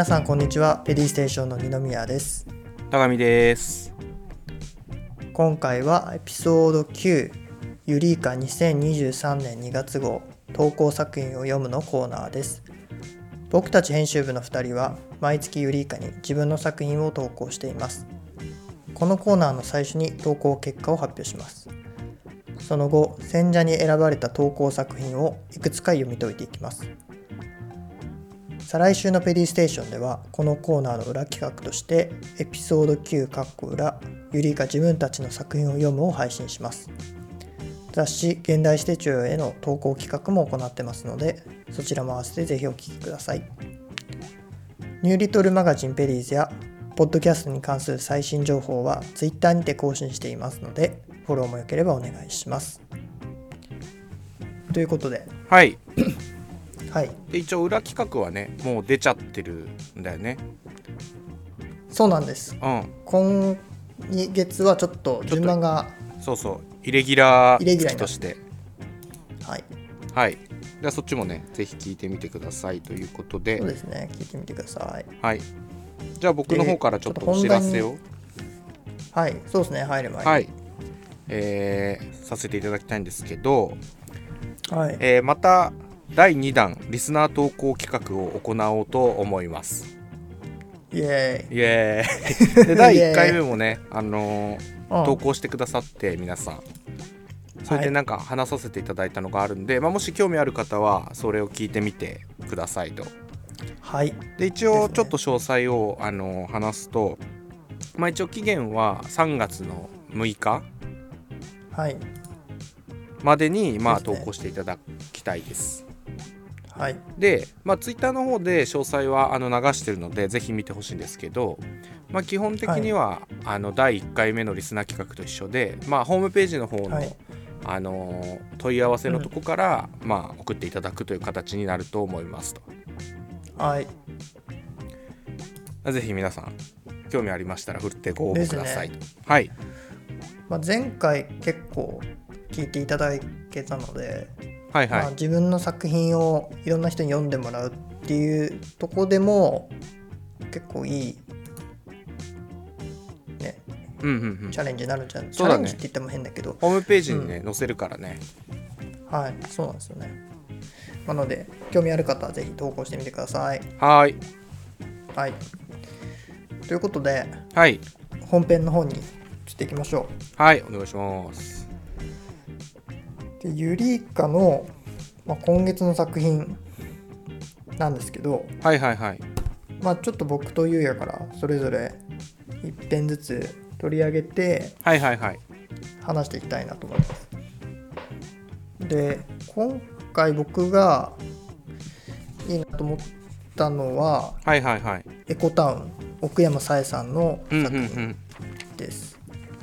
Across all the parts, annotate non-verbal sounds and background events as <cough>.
皆さんこんにちは。ペディステーションの二宮です。高見です。今回はエピソード9ユリーカ2023年2月号投稿作品を読むのコーナーです。僕たち編集部の2人は毎月ユリーカに自分の作品を投稿しています。このコーナーの最初に投稿結果を発表します。その後選者に選ばれた投稿作品をいくつか読み解いていきます再来週のペディステーションではこのコーナーの裏企画としてエピソード9カッコ裏ユリーカ自分たちの作品を読むを配信します。雑誌現代史手帳への投稿企画も行ってますのでそちらも合わせてぜひお聴きください。ニューリトルマガジンペリーズやポッドキャストに関する最新情報は Twitter にて更新していますのでフォローもよければお願いします。ということではい <coughs> はい。で一応裏企画はねもう出ちゃってるんだよね。そうなんです。うん。今月はちょっと順番がそうそう。イレギュラー月として。はい。はい。じゃあそっちもねぜひ聞いてみてくださいということで。そうですね。聞いてみてください。はい。じゃあ僕の方からちょっとお知らせを。はい。そうですね。入る前に。はい。えーさせていただきたいんですけど、はい。えーまた第2弾リスナー投稿企画を行おうと思います。イエイ。エーイ。<laughs> で第イエーイ1回目もねあのー投稿してくださって皆さん。それでなんか話させていただいたのがあるんで、まあ、もし興味ある方はそれを聞いてみてくださいと。はい。で一応ちょっと詳細を、あの話すと、まあ、一応期限は3月の6日はい。までに、まあ、投稿していただきたいですはい。で、まあ、ツイッターの方で詳細はあの流してるのでぜひ見てほしいんですけど、まあ、基本的には、あの第1回目のリスナー企画と一緒で、まあ、ホームページの方の、はい。あのー問い合わせのとこから、まあ、送っていただくという形になると思いますと。はい。ぜひ皆さん興味ありましたら振ってご応募ください、ですはい。まあ、前回結構聞いていただけたので、はいはい、まあ、自分の作品をいろんな人に読んでもらうっていうとこでも結構いい、ね、うんうんうん。チャレンジになるんじゃない、ね。チャレンジって言っても変だけど。ホームページにね、載せるからね。はいそうなんですよね。なので興味ある方はぜひ投稿してみてください。はーい。はい。ということではい。本編の方に移っていきましょはいお願いします。うでユリイカの、まあ、今月の作品なんですけど、はいはいはい。まあ、ちょっと僕とゆうやからそれぞれ一編ずつ取り上げてはいはいはい。話していきたいなと思います。で今回僕がいいなと思ったのははいはいはい。エコタウン奥山さえさんの作品んです、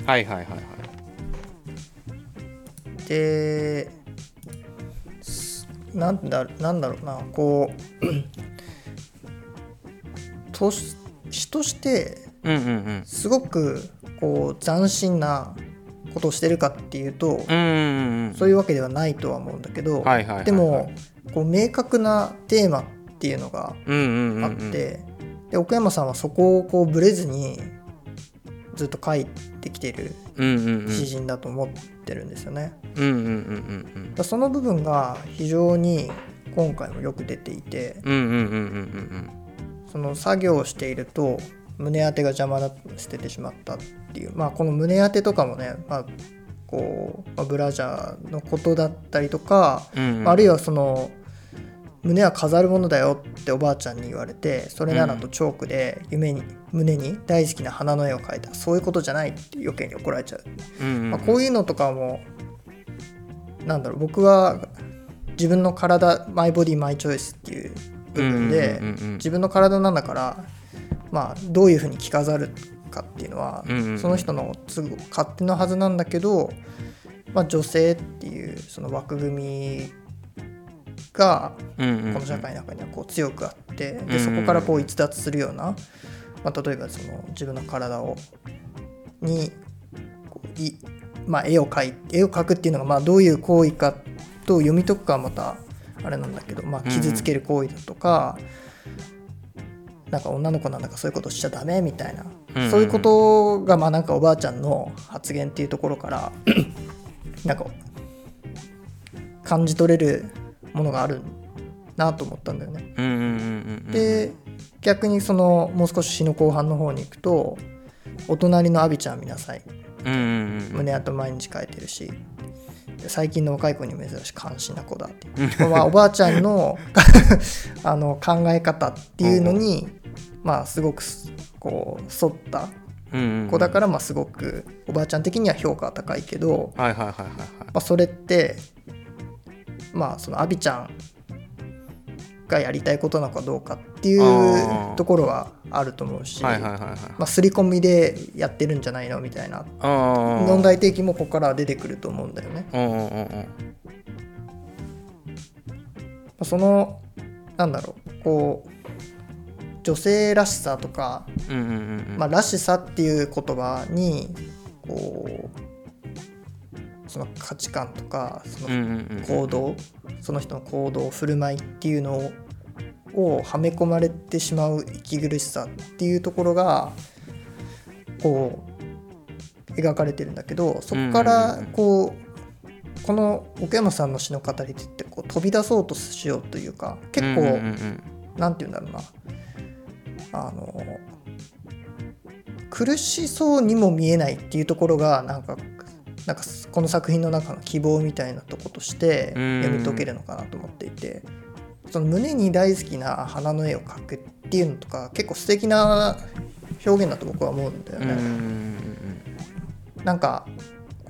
はいはいはいはいですなんだなんだろうなこう <clears throat> ととしてすごくこう斬新なことをしてるかっていうと、うんうんうんそういうわけではないとは思うんだけど、はいはいはいはい。でもこう明確なテーマっていうのがうんうんうん。あって、で奥山さんはそこをこうブレずにずっと書いてきてる詩人だと思ってるんですよね。うんうんうんうんだからその部分が非常に今回もよく出ていてうんうんうんうんうんその作業をしていると胸当てが邪魔だ捨ててしまったっていう。まあこの胸当てとかもね、まあ、こう、まあブラジャーのことだったりとか、うんあるいはその胸は飾るものだよっておばあちゃんに言われてそれならとチョークで夢に胸に大好きな花の絵を描いたそういうことじゃないって余計に怒られちゃう、うんうんまあ、こういうのとかもなんだろう僕は自分の体マイボディマイチョイスっていう部分で自分の体なんだからまあどういうふうに着飾るかっていうのはうんうんうん。その人の都合勝手のはずなんだけど、まあ、女性っていうその枠組みがうんうんうん。この社会の中にはこう強くあってうんでそこからこう逸脱するような、まあ、例えばその自分の体をにこうい、まあ、絵を描い絵を描くっていうのがまあどういう行為かと読み解くかはまたあれなんだけど、まあ、傷つける行為だとか、なんか女の子なんだかそういうことしちゃダメみたいな、うん。そういうことがまあなんかおばあちゃんの発言っていうところからなんか感じ取れるものがあるなと思ったんだよね。で逆にそのもう少し詩の後半の方に行くと「お隣のアビちゃん見なさい」胸跡毎日書いてるし。で最近の若い子に珍しい関心な子だっていう。まあおばあちゃんの <laughs> あの考え方っていうのにまあすごくこう沿った子だからまあすごくおばあちゃん的には評価は高いけど、はいはいはいはいはい。まあ、それってまあそのアビちゃんがやりたいことなのかどうかっていあうー。ところはあると思うし、刷り込みでやってるんじゃないのみたいな。問題提起もここからは出てくると思うんだよね。そのなんだろうこう女性らしさとか、まあ、らしさっていう言葉にこうその価値観とかその行動、その人の行動振る舞いっていうのをはめ込まれてしまう息苦しさっていうところがこう描かれてるんだけどそこからこうこの奥山さんの詩の語り手ってこう飛び出そうとしようというか結構、うなんて言うんだろうな。あの苦しそうにも見えないっていうところがなんかなんかこの作品の中の希望みたいなとことしてうん読み解けるのかなと思っていてその胸に大好きな花の絵を描くっていうのとか結構素敵な表現だと僕は思うんだよね。んなんか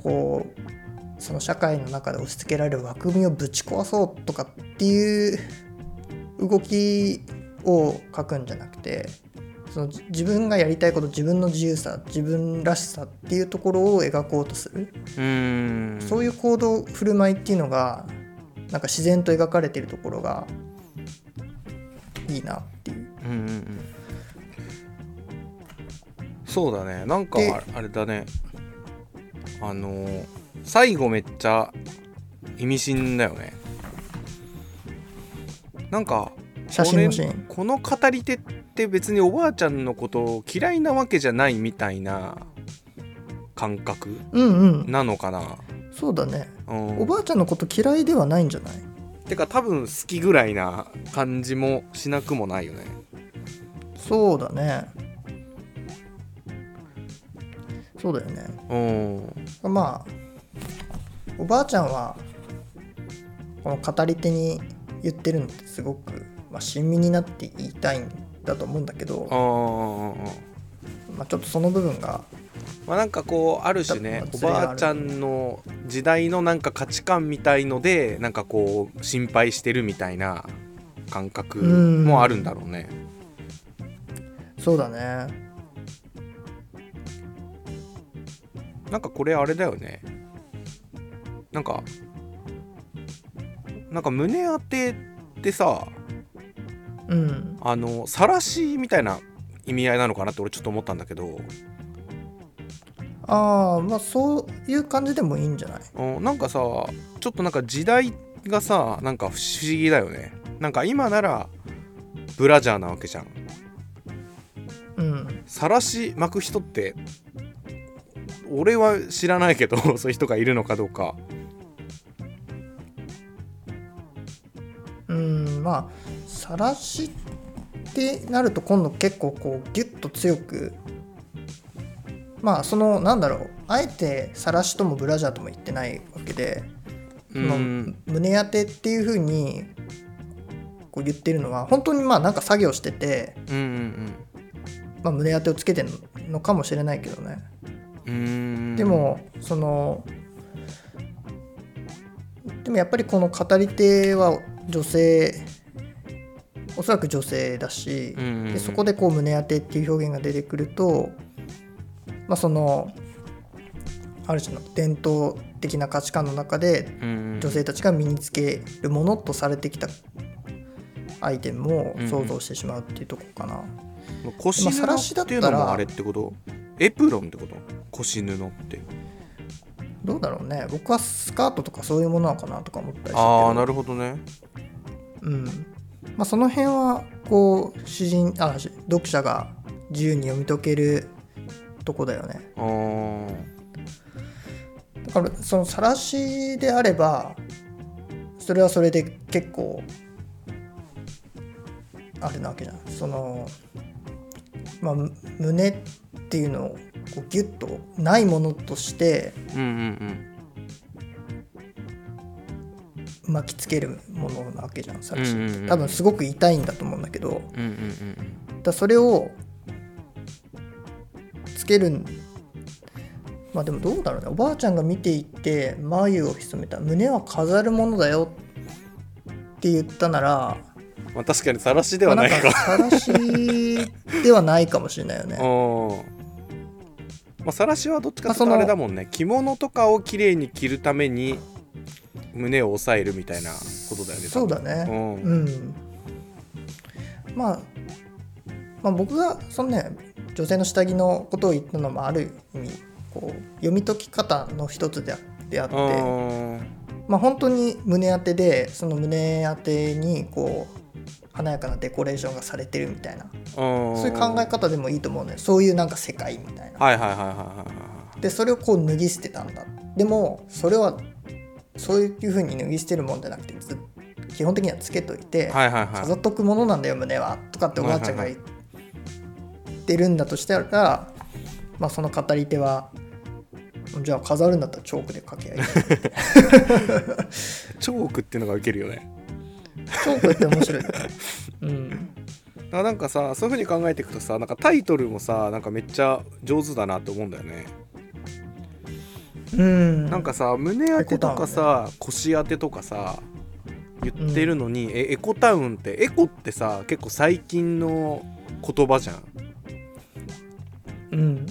こうその社会の中で押し付けられる枠組みをぶち壊そうとかっていう動きを書くんじゃなくてそのじ自分がやりたいこと自分の自由さ自分らしさっていうところを描こうとする、うん。うんそういう行動振る舞いっていうのがなんか自然と描かれているところがいいなっていう。うんうんうん。そうだね。なんかでああれだね。あのー最後めっちゃ意味深だよね。なんか写真のシーンこの語り手って別におばあちゃんのことを嫌いなわけじゃないみたいな感覚うんうん。なのかな、そうだね。うん、おばあちゃんのこと嫌いではないんじゃない？てか多分好きぐらいな感じもしなくもないよね。そうだね。そうだよね。うん。まあおばあちゃんはこの語り手に言ってるのってすごく、まあ、親身になって言いたいんだと思うんだけどまあ、ちょっとその部分がまあなんかこうある種ねおばあちゃんの時代のなんか価値観みたいのでなんかこう心配してるみたいな感覚もあるんだろうね。そうだね。なんかこれあれだよね。なんかなんか胸当てってさうん。あの晒しみたいな意味合いなのかなって俺ちょっと思ったんだけど。ああまあそういう感じでもいいんじゃない？うん。なんかさちょっとなんか時代がさなんか不思議だよね。なんか今ならブラジャーなわけじゃん。うん。晒し巻く人って俺は知らないけど <laughs> そういう人がいるのかどうか。うんまあ晒しってなると今度結構こうギュッと強くまあそのなんだろうあえて晒しともブラジャーとも言ってないわけでうん。胸当てっていう風にこう言ってるのは本当にまあなんか作業してて、うんうんまあ、胸当てをつけてるのかもしれないけどね。うんうん。でもそのでもやっぱりこの語り手は女性おそらく女性だし、うんうんうん。でそこでこう胸当てっていう表現が出てくると、まあ、そのある種の伝統的な価値観の中でうんうん女性たちが身につけるものとされてきたアイテムを想像してしまうっていうところかな。腰布まあ晒しだっっていうのもあれってこと？エプロンってこと？腰布って。どうだろうね。僕はスカートとかそういうものなのかなとか思ったりしてああなるほどね。うんまあ、その辺はこう詩人あし読者が自由に読み解けるとこだよね。だからその晒しであればそれはそれで結構あれなわけじゃん。そのまあむ胸っていうのをこうギュッとないものとしてうんうん巻きつけるものなわけじゃん晒しうんうんうんって多分すごく痛いんだと思うんだけどうんうんうん。うんだそれをつけるんまあでもどうだろうね。おばあちゃんが見ていて眉を潜めた。胸は飾るものだよ。って言ったならまあ確かに晒しではないか。まあなんか晒しではないかもしれないよね。<laughs> うんまあ晒しはどっちかっていうとまあれだもんね。着物とかを綺麗に着るために胸を押さえるみたいなことだよねそうだね。うんうん。まあまあ僕がそのね女性の下着のことを言ったのもある意味こう読み解き方の一つであってうん。まあ本当に胸当てでその胸当てにこう華やかなデコレーションがされてるみたいな。そういう考え方でもいいと思うねそういうなんか世界みたいな。はいはいはいはいはいはい。でそれをこう脱ぎ捨てたんだ。でもそれはそういうふうに脱ぎ捨てるもんじゃなくてず基本的にはつけといて、はいはいはい。飾っとくものなんだよ胸はとかっておばあちゃんが言ってるんだとしたら、まあその語り手はじゃあ飾るんだったらチョークで書けばい。い <laughs> チョークっていうのがウケるよね。チョークって面白い。<laughs> うん。なんかさそういうふうに考えていくとさなんかタイトルもさなんかめっちゃ上手だなって思うんだよねうん。なんかさ胸当てとかさ腰当てとかさ言ってるのに、えエコタウンってエコってさ結構最近の言葉じゃん。うん。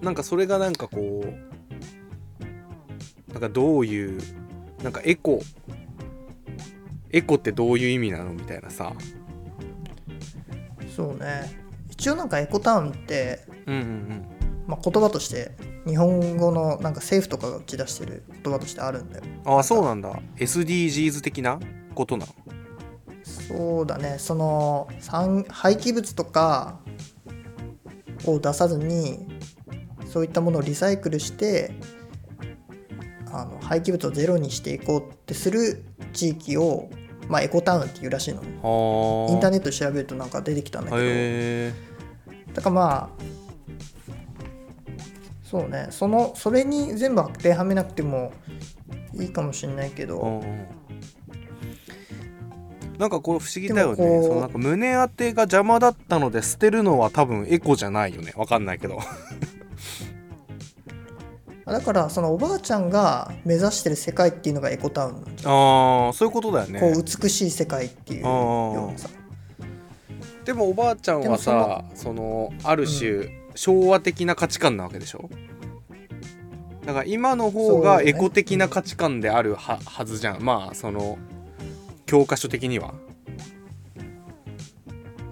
なんかそれがなんかこうなんかどういうなんかエコエコってどういう意味なのみたいなさ。そうね。一応なんかエコタウンって、うんうん。まあ、言葉として日本語のなんか政府とかが打ち出してる言葉としてあるんだよ。うんああそうなんだ。SDGs 的なことなの？そうだね。その産廃棄物とかを出さずにそういったものをリサイクルしてあの廃棄物をゼロにしていこうってする地域を、まあ、エコタウンっていうらしいの。インターネットで調べるとなんか出てきたんだけど。だからまあそうね。そのそれに全部当てはめなくてもいいかもしれないけど、うんうん。なんかこう不思議だよね。そのなんか胸当てが邪魔だったので捨てるのは多分エコじゃないよね。わかんないけど。<laughs> だからそのおばあちゃんが目指してる世界っていうのがエコタウンなんじゃんああそういうことだよね。こう美しい世界っていうようなさ。でもおばあちゃんはさそのある種、昭和的な価値観なわけでしょ？だから今の方がエコ的な価値観であるは,、はずじゃん。まあその教科書的には。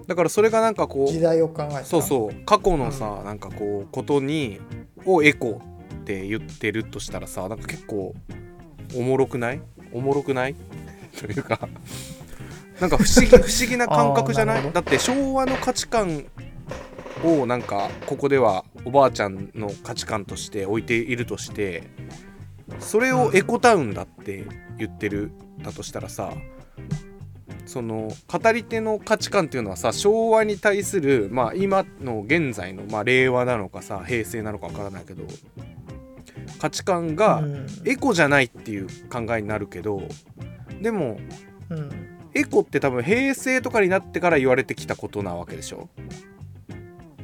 だからそれがなんかこ時う代を考えた。そうそう。過去のさ、なんかこうことにをエコって言ってるとしたらさなんか結構おもろくない？おもろくない？<laughs> というか。なんか不思議不思議な感覚じゃない？だって昭和の価値観をなんかここではおばあちゃんの価値観として置いているとしてそれをエコタウンだって言ってるだとしたらさその語り手の価値観っていうのはさ昭和に対するまあ今の現在の、まあ、令和なのかさ平成なのかわからないけど価値観がうん。エコじゃないっていう考えになるけどでもうん。エコって多分平成とかになってから言われてきたことなわけでしょ？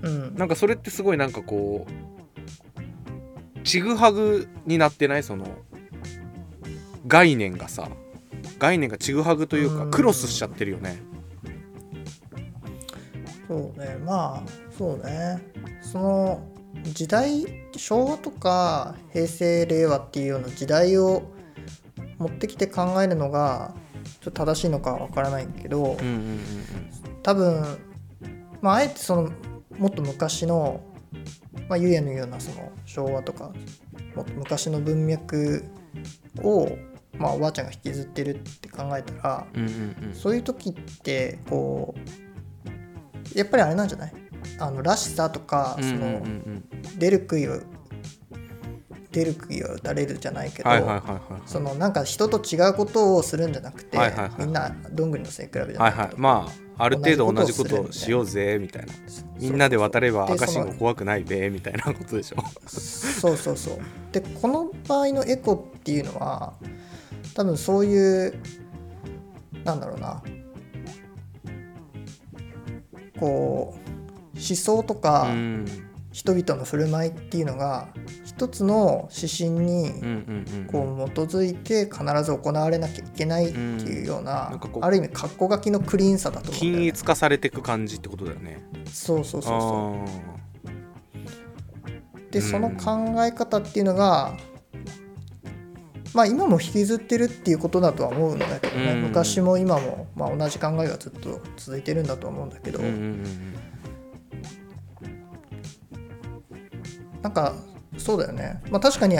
うん。なんかそれってすごいなんかこうちぐはぐになってない？その概念がさ。概念がちぐはぐといううん。かクロスしちゃってるよね。そうね。まあそうね。その時代昭和とか平成令和っていうような時代を持ってきて考えるのがちょっと正しいのかは分からないけど、うんうんうんうん。多分まああえてそのもっと昔のまあ、ゆうやのようなその昭和とかもっと昔の文脈を、まあ、おばあちゃんが引きずってるって考えたらうんうんそういう時ってこうやっぱりあれなんじゃない？あのらしさとか、うんうんその出る杭を出る杭を打たれるじゃないけど、はいはいはいはいそのなんか人と違うことをするんじゃなくて、はいはいはい。みんなどんぐりの背比べじゃはないいけど、はい。まあある程度同じこととをしようぜみたいな。みんなで渡ればで赤信号怖くないべみたいなことでしょ。そうそうそう。でこの場合のエコっていうのは多分そういうなんだろうな。こう思想とかうん。人々の振る舞いっていうのが一つの指針にこう基づいて必ず行われなきゃいけないっていうよううんなある意味格好書きのクリーンさだと思うんだ均一化されていく感じってことだよね。そうそうそうそう。あでうんその考え方っていうのがまあ今も引きずってるっていうことだとは思うんだけどね、うん。昔も今も、まあ、同じ考えがずっと続いてるんだと思うんだけど、ーうんうんうん。なんかそうだよね、まあ、確かに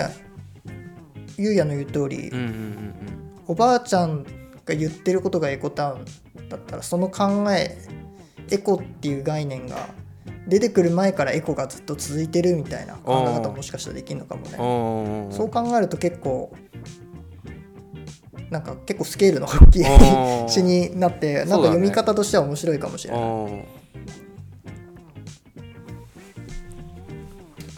ゆうやの言う通り、うんうんうんおばあちゃんが言ってることがエコタウンだったらその考えエコっていう概念が出てくる前からエコがずっと続いてるみたいな考え方ももしかしたらできるのかもね。うんそう考えると結構なんか結構スケールの大きいあー <laughs> 詩になってなんか読み方としては面白いかもしれない。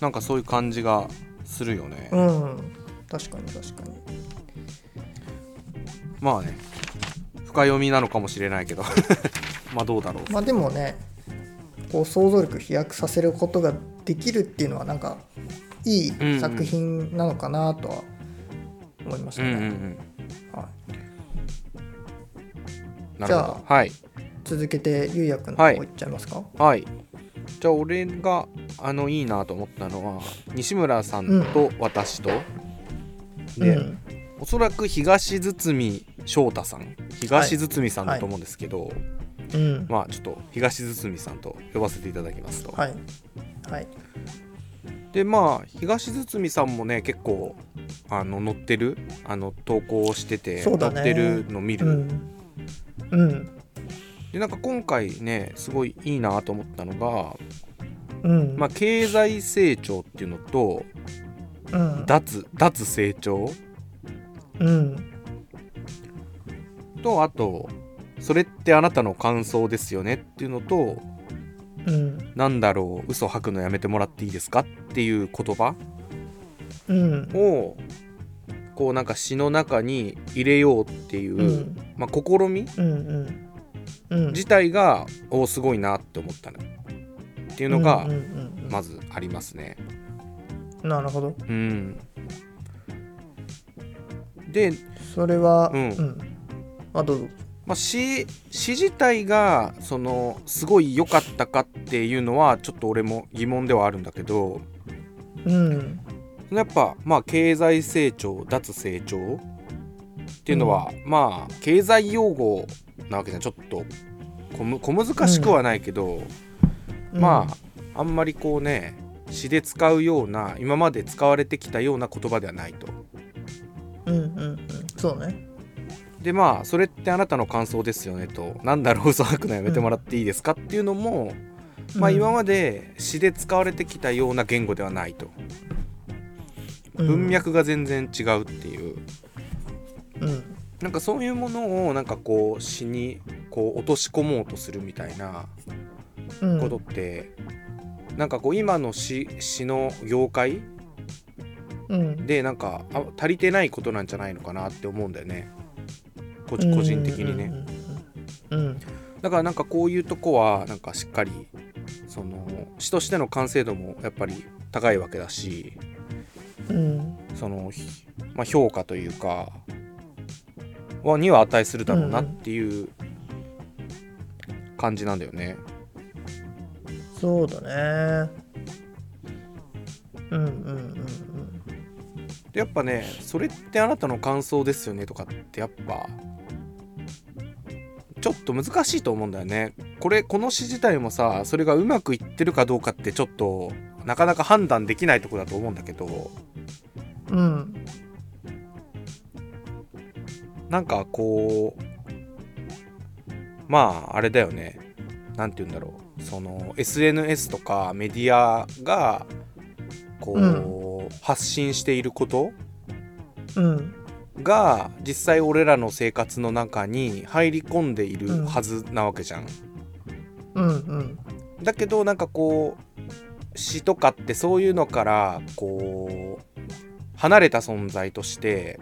なんかそういう感じがするよね、うん。確かに確かに。まあね。深読みなのかもしれないけど。<laughs> まあどうだろう。まあでもねこう想像力飛躍させることができるっていうのはなんかいい作品なのかなとは思いましたね。うんうんうん。はい、じゃどはい。続けてゆうやくんの方い。っちゃいますか、はいじゃあ俺があのいいなと思ったのは西村さんと私と、で、うん。おそらく東堤翔太さん。東堤さんだと思うんですけど、うん。まあちょっと東堤さんと呼ばせていただきますと、はい。はい。でまあ東堤さんもね結構あの載ってるあの投稿をしてて、ね。載ってるの見る、うん。うんでなんか今回ねすごいいいなと思ったのが、うん。まあ、経済成長っていうのとうん。脱脱成長うん。とあとそれってあなたの感想ですよねっていうのとうん。なんだろう嘘吐くのやめてもらっていいですかっていう言葉うん。をこうなんか詩の中に入れようっていう、うん。まあ、試みうんうん。うん自体がおすごいなって思ったの。っていうのがうんうんうんうん。まずありますね。なるほど。うん、で、それはうん。あどうぞ。まあ、詩詩自体がそのすごい良かったかっていうのはちょっと俺も疑問ではあるんだけどうん。やっぱまあ経済成長脱成長っていうのは、まあ経済用語なわけじゃん。ちょっと小む小難しくはないけど、まああんまりこうね詩で使うような今まで使われてきたような言葉ではないと。うんうんうん。そうね。でまあそれってあなたの感想ですよねと。なんだろう嘘吐くのやめてもらっていいですかっていうのも、まあ今まで詩で使われてきたような言語ではないと。文脈が全然違うっていう。うんなんかそういうものをなんかこう詩にこう落とし込もうとするみたいなうん。ことって、なんかこう今の詩詩の業界うん。でなんかあ足りてないことなんじゃないのかなって思うんだよね。個個人的にね。うんうんだからなんかこういうとこはなんかしっかりその詩としての完成度もやっぱり高いわけだしうん。その、ひまあ、評価というかはには値するだろうなっていう感じなんだよね。そうだねうんうんうんでやっぱねそれってあなたの感想ですよねとかってやっぱちょっと難しいと思うんだよね。これこの詩自体もさそれがうまくいってるかどうかってちょっとなかなか判断できないとこだと思うんだけどうんなんかこうまああれだよね。何て言うんだろう。その SNS とかメディアがこう、う発信していることうん。が実際俺らの生活の中に入り込んでいるはずなわけじゃん。うんうん。だけどなんかこう詩とかってそういうのからこう離れた存在として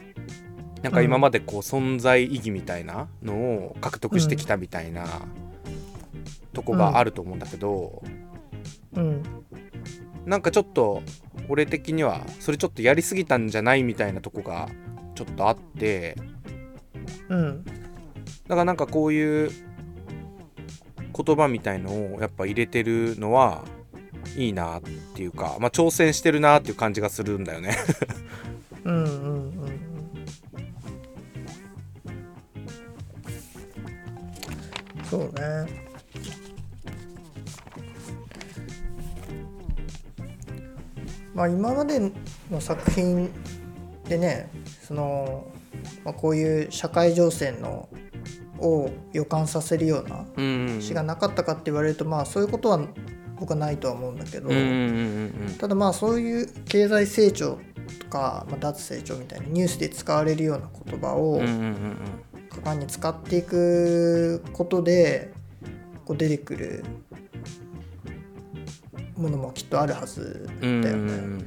なんか今までこう存在意義みたいなのを獲得してきたみたいなとこがあると思うんだけど、うんなんかちょっと俺的にはそれちょっとやりすぎたんじゃないみたいなとこがちょっとあってうんだからなんかこういう言葉みたいのをやっぱ入れてるのはいいなっていうか、まあ、挑戦してるなっていう感じがするんだよね。<laughs> うんうんうん。そうね。まあ今までの作品でねその、まあ、こういう社会情勢のを予感させるようなうん詩がなかったかって言われるとまあそういうことは僕はないとは思うんだけど、ただまあそういう経済成長とか、まあ、脱成長みたいなニュースで使われるような言葉をうんうんうん果敢に使っていくことでこう出てくるものもきっとあるはずうんだよね。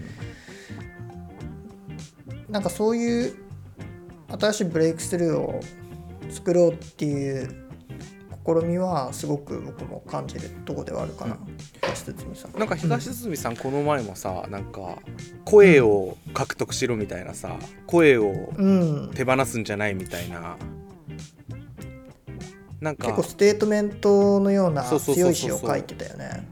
なんかそういう新しいブレイクスルーを作ろうっていう試みはすごく僕も感じるとこではあるかな、東堤さん。なんか東堤さんこの前もさなんか声を獲得しろみたいなさ声をうん、手放すんじゃないみたいななんか結構ステートメントのような強い詩を書いてたよね。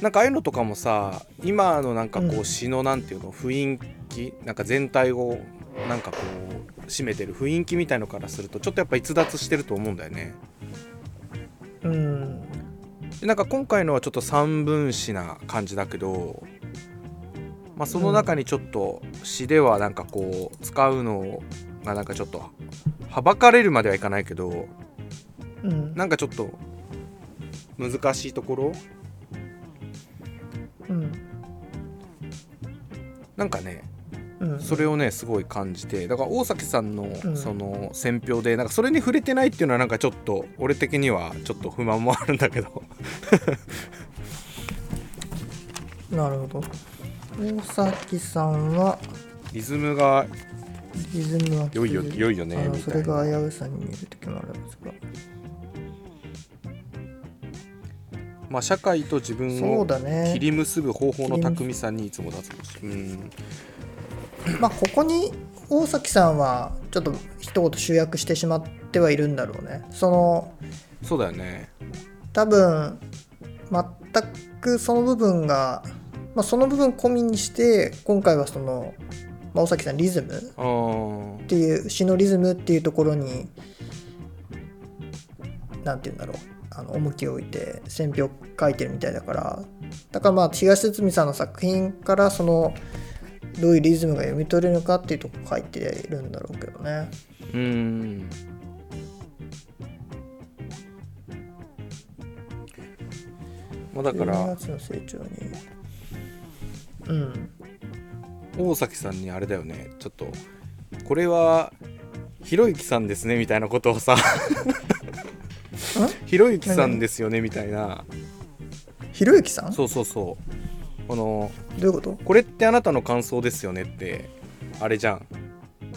なんかああいうのとかもさ今のなんかこううん詩のなんていうの雰囲気なんか全体をなんかこう占めてる雰囲気みたいのからするとちょっとやっぱ逸脱してると思うんだよね。うん、でなんか今回のはちょっと三分詩な感じだけど、まあ、その中にちょっと詩ではなんかこう使うのがなんかちょっとはばかれるまではいかないけどうん、なんかちょっと難しいところ？うん、なんかねうん、それをねすごい感じてだから大崎さんのん。その選評でなんかそれに触れてないっていうのはなんかちょっと俺的にはちょっと不満もあるんだけど。なるほど。大崎さんは？リズムがリズムは良いよ良いよねみたいな。それが危うさに見える時もあるんですが。まあ社会と自分を切。り結ぶ方法の巧みさにいつも脱帽しうん。まあここに大崎さんはちょっと一言集約してしまってはいるんだろうね。そのそうだよね。多分全くその部分が、まあ、その部分込みにして今回はその、まあ、大崎さんリズムっていう詩のリズムっていうところに何て言うんだろうあの重きを置いて選評書いてるみたいだから。だからまあ東堤さんの作品からそのどういうリズムが読み取れるのかっていうとこ書いているんだろうけどね。うん。まあだから12月の成長に。うん。大崎さんにあれだよね。ちょっとこれはひろゆきさんですねみたいなことをさひろゆきさんですよねみたいな。ひろゆきさん？どそうそうそう。このういうこと？これってあなたの感想ですよねってあれじゃん。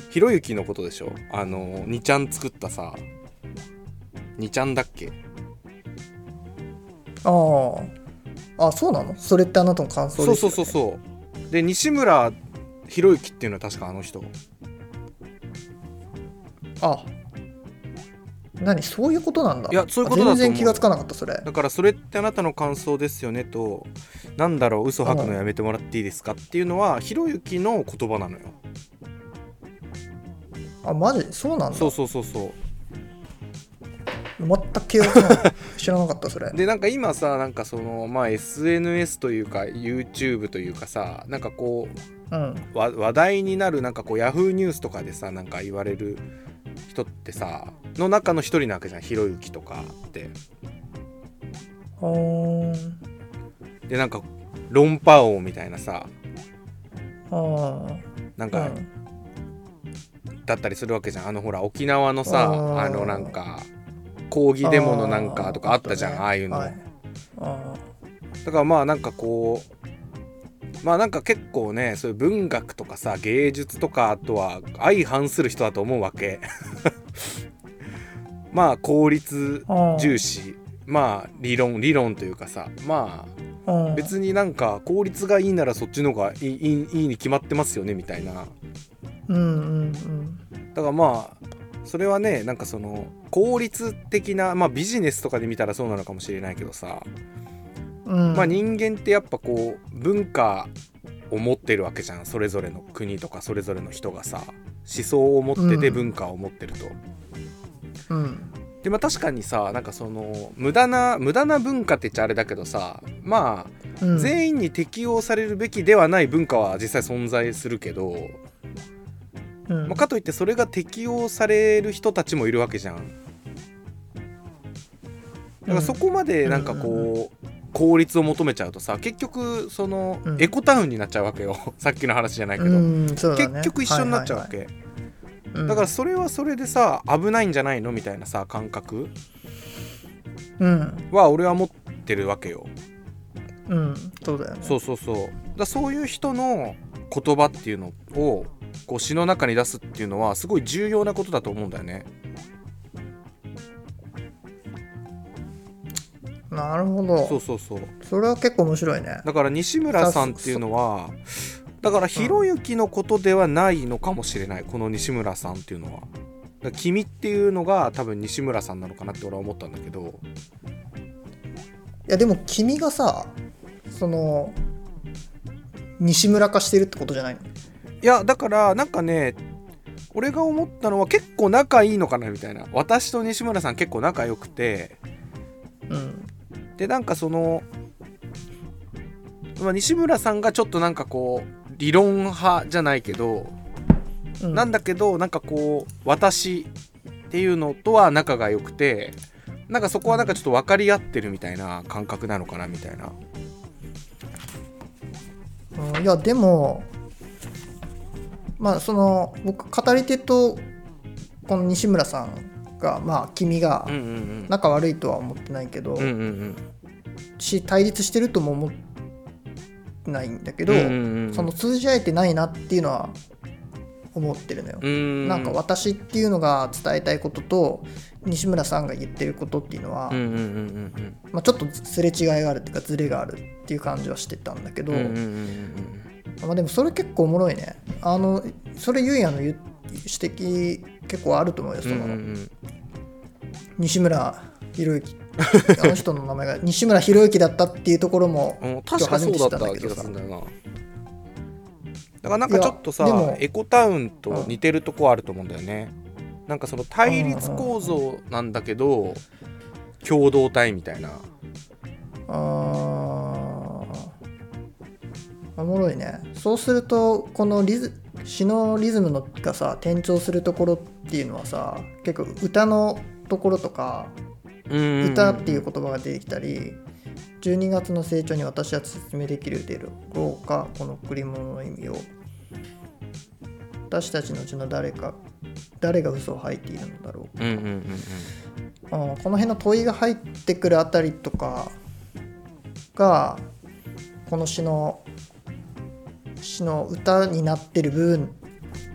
ひろゆきのことでしょ？あの2ちゃん作ったさ2ちゃんだっけ？あああそうなの？それってあなたの感想ですよ、ね、そうそうそうそう。で西村ひろゆきっていうのは確かあの人。あ何そういうことなんだ。いやそういうことだ全然気がつかなかったそれ。だからそれってあなたの感想ですよねとなんだろう嘘吐くのやめてもらっていいですかっていうのはひろゆきの言葉なのよ。あマジ？そうなんだ。そうそうそうそう。全く記憶ない。知らなかったそれ。<laughs> でなんか今さなんかそのまあ SNS というか YouTube というかさなんかこうん。うわ話題になるなんかこう Yahoo ニュースとかでさなんか言われる人ってさの中の一人なわけじゃん。ひろゆきとかって。でなんか論破王みたいなさあなんかうん。だったりするわけじゃん。あのほら沖縄のさあのなんか抗議デモのなんかとかあったじゃん。あ,、ね。あいうの、はい。あだからまあなんかこうまあなんか結構ねそういう文学とかさ芸術とかとは相反する人だと思うわけ。<laughs> まあ効率重視。まあ理論理論というかさまあうん。別になんか効率がいいならそっちの方がいいいいに決まってますよねみたいな。うんうんだからまあそれはねなんかその効率的なまあビジネスとかで見たらそうなのかもしれないけどさ、うんうんまあ人間ってやっぱこう文化を持ってるわけじゃん。それぞれの国とかそれぞれの人がさ思想を持っててうん。文化を持ってると。うん。でまあ確かにさなんかその無駄な無駄な文化って言っちゃあれだけどさまあうん。全員に適用されるべきではない文化は実際存在するけど、うん。まあ、かといってそれが適用される人たちもいるわけじゃん。だからそこまでなんかこう効率を求めちゃうとさ結局そのうん。エコタウンになっちゃうわけよ。<laughs> さっきの話じゃないけど、ね。結局一緒になっちゃうわけ、はいはいはいだからそれはそれでさ危ないんじゃないのみたいなさ感覚？うん。は俺は持ってるわけよ。うんそうだよね。そうそうそう。だそういう人の言葉っていうのをこう詩の中に出すっていうのはすごい重要なことだと思うんだよねなるほど。そうそうそう。それは結構面白いね。だから西村さんっていうのはだからひろゆきのことではないのかもしれない、この西村さんっていうのは。君っていうのが多分西村さんなのかなって俺は思ったんだけど。いやでも君がさその西村化してるってことじゃないの？いやだからなんかね俺が思ったのは結構仲いいのかなみたいな。私と西村さん結構仲良くて。うんでなんかその、まあ、西村さんがちょっとなんかこう理論派じゃないけど、うん。なんだけどなんかこう私っていうのとは仲が良くてなんかそこはなんかちょっと分かり合ってるみたいな感覚なのかなみたいな。うんいやでもまあその僕語り手とこの西村さんがまあ君が仲悪いとは思ってないけど、し対立してるとも思ってないんだけど、その通じ合えてないなっていうのは思ってるのよ。うん。なんか私っていうのが伝えたいことと西村さんが言ってることっていうのは、ちょっとすれ違いがあるっていうかズレがあるっていう感じはしてたんだけど、まあ、でもそれ結構おもろいね。あのそれゆいやの指摘結構あると思うよそうんの、うんうん。西村博之。<laughs> あの人の名前が西村博之だったっていうところも <laughs> うん確かそうだった気がするんだよな。だからなんかちょっとさエコタウンと似てるとこあると思うんだよね、なんかその対立構造なんだけど共同体みたいな。あー。おもろいね。そうするとこのリズ詩のリズムのがさ転調するところっていうのはさ結構歌のところとか歌っていう言葉が出てきたり12月の成長に私は説明できるでろうかこの贈り物の意味を私たちのうちの誰か誰が嘘を吐いているのだろう。うんうんうんうん。うんこの辺の問いが入ってくるあたりとかがこの詩の詩の歌になってる部分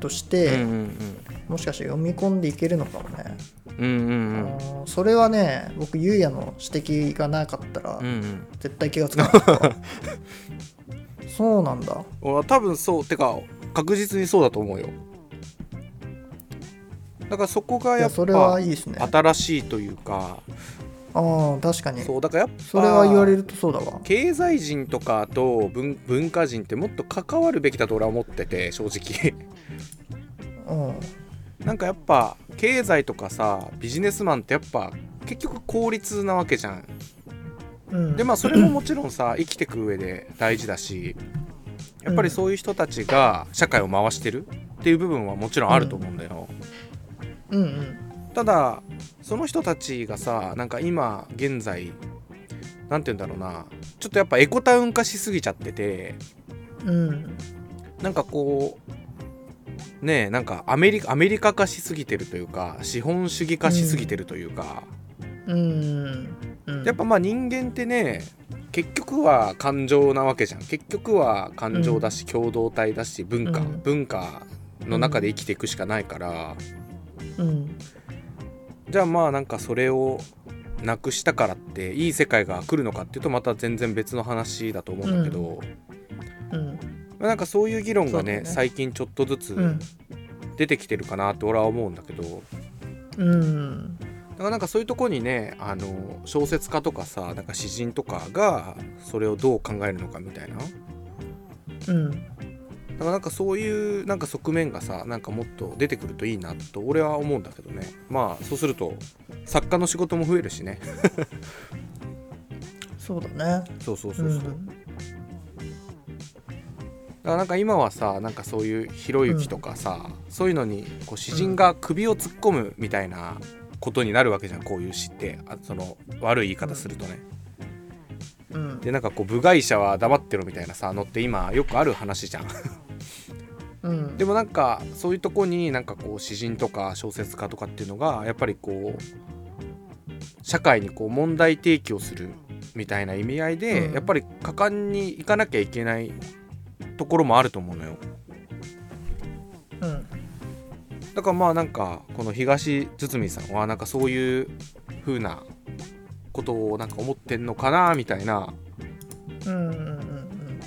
としうんて、うんもしかして読み込んでいけるのかもね、うんうんうん。うんそれはね僕ゆうやの指摘がなかったら、うんうん。絶対気がつかなかったそうなんだ。俺は多分そう。てか確実にそうだと思うよ。だからそこがやっいやそれはぱいいですね。あ新しいというか。あ確かに。そうだからやっぱそれは言われるとそうだわ。経済人とかと文文化人ってもっと関わるべきだと俺は思ってて正直。うんなんかやっぱ経済とかさビジネスマンってやっぱ結局効率なわけじゃん。うん、でまあそれももちろんさ生きてく上で大事だしやっぱりそういう人たちが社会を回してるっていう部分はもちろんあると思うんだよ、うんうん。ただその人たちがさなんか今現在なんて言うんだろうなちょっとやっぱエコタウン化しすぎちゃっててうん。なんかこうねえなんかアメリカアメリカ化しすぎてるというか資本主義化しすぎてるというか、うん。うん。やっぱまあ人間ってね結局は感情なわけじゃん。結局は感情だし、共同体だし文化、うん。文化の中で生きていくしかないから、うん。じゃあまあなんかそれをなくしたからっていい世界が来るのかっていうとまた全然別の話だと思うんだけど、うん。まあなんかそういう議論がねね。最近ちょっとずつうん。出てきてるかなって俺は思うんだけど。うん。だからなんかそういうとこにねあの小説家とかさなんか詩人とかがそれをどう考えるのかみたいな。うん。だからなんかそういうなんか側面がさなんかもっと出てくるといいなと俺は思うんだけどね。まあそうすると作家の仕事も増えるしね。<laughs> そうだね。そうそうそうそう、だからなんか今はさなんかそういうひろゆきとかさ、そういうのにこう詩人が首を突っ込むみたいなことになるわけじゃんこういう詩って。あその悪い言い方するとね、うん。でなんかこう部外者は黙ってろみたいなさのって今よくある話じゃん。うん。でもなんかそういうとこになんかこう詩人とか小説家とかっていうのがやっぱりこう社会にこう問題提起をするみたいな意味合いで、うん。やっぱり果敢に行かなきゃいけないところもあると思うのよ。うん。だからまあなんかこの東堤さんはなんかそういう風なことをなんか思ってんのかなみたいなうんうんうん。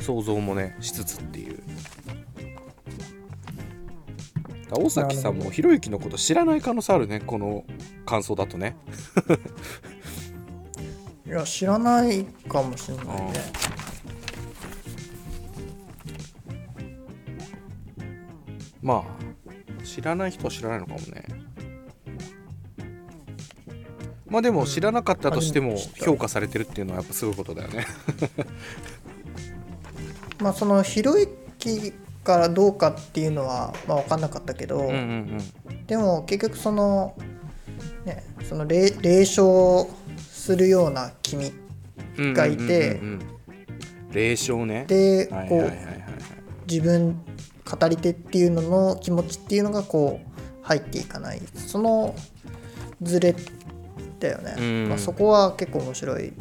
想像もねしつつっていう。大崎さんもひろゆきのこと知らない可能性あるねこの感想だとね。いや知らないかもしれないねまあ知らない人は知らないのかもね。まあでも知らなかったとしても評価されてるっていうのはやっぱすごいことだよね。<laughs> まあそのひろゆきからどうかっていうのはまあ分かんなかったけど、うんうんでも結局そのねその霊霊障するような君うんがいてうんうんうん。うん霊障ね。でこう自分語り手っていうのの気持ちっていうのがこう入っていかない。そのズレだよね、うん。まあ、そこは結構面白い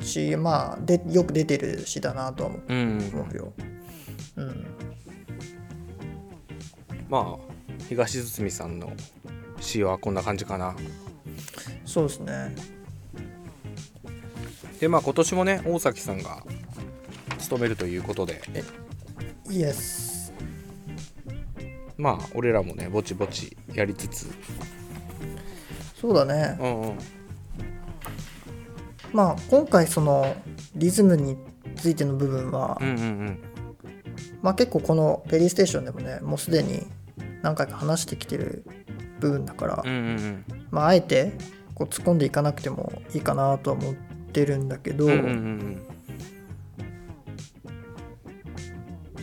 しまあでよく出てる詩だなとは思う。ん。思うよ。うん。まあ東堤さんの詩はこんな感じかな。そうですね。でまあ今年もね大崎さんが務めるということでイエス。まあ俺らもねぼちぼちやりつつ。そうだね。うんうん。まあ今回そのリズムについての部分は、うんうんうん。まあ結構このペリーステーションでもねもうすでに何回か話してきてる部分だから、うんうんうん。まああえてこう突っ込んでいかなくてもいいかなとは思ってるんだけど、うんうんうん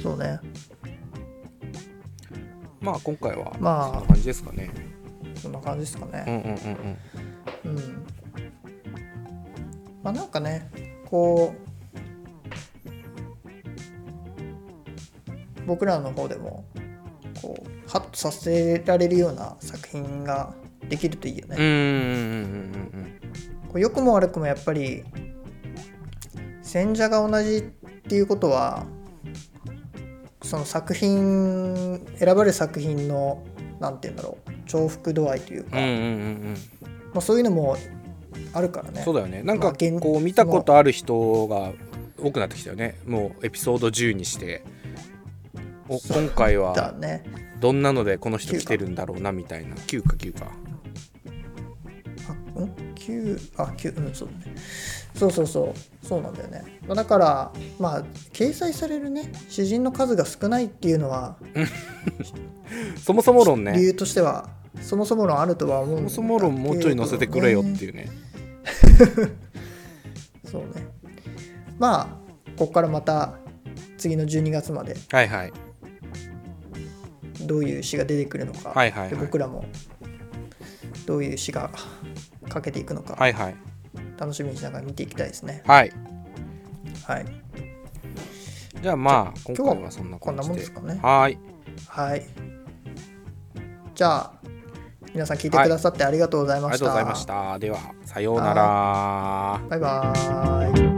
そうねまあ今回はまあそんな感じですかねそんな感じですかうんね。うんうんうんうん。まあなんかねこう僕らの方でもこうハッとさせられるような作品ができるといいよね。うんう良くも悪くもやっぱり選者が同じっていうことはその作品選ばれる作品のなんて言うんだろう重複度合いというか、うんうんうんうん。うんまあ、そういうのもあるからね。そうだよね。なんかこう見たことある人が多くなってきたよね。もうエピソード10にして。お今回だはね。どんなのでこの人来てるんだろうなみたいな。9か9か9あ9うんそうだね。そうそうそうそうなんだよね。まあだからまあ掲載されるね詩人の数が少ないっていうのは <laughs> そもそも論理ね由としてはそもそも論あるとは思うそもそも論もうちょい載せてくれよっていうね。<laughs> そうね。まあここからまた次の12月まではいはい。どういう詩が出てくるのか、はいはいはい。で僕らもどういう詩がかけていくのか、はいはい。楽しみにしながら見ていきたいですね。はい。はい。じゃあまあ今回はそんなこんなもんですかね。はい。はい。じゃあ皆さん聞いてくださってありがとうございました、ありがとうございました。ではさようなら。バイバーイ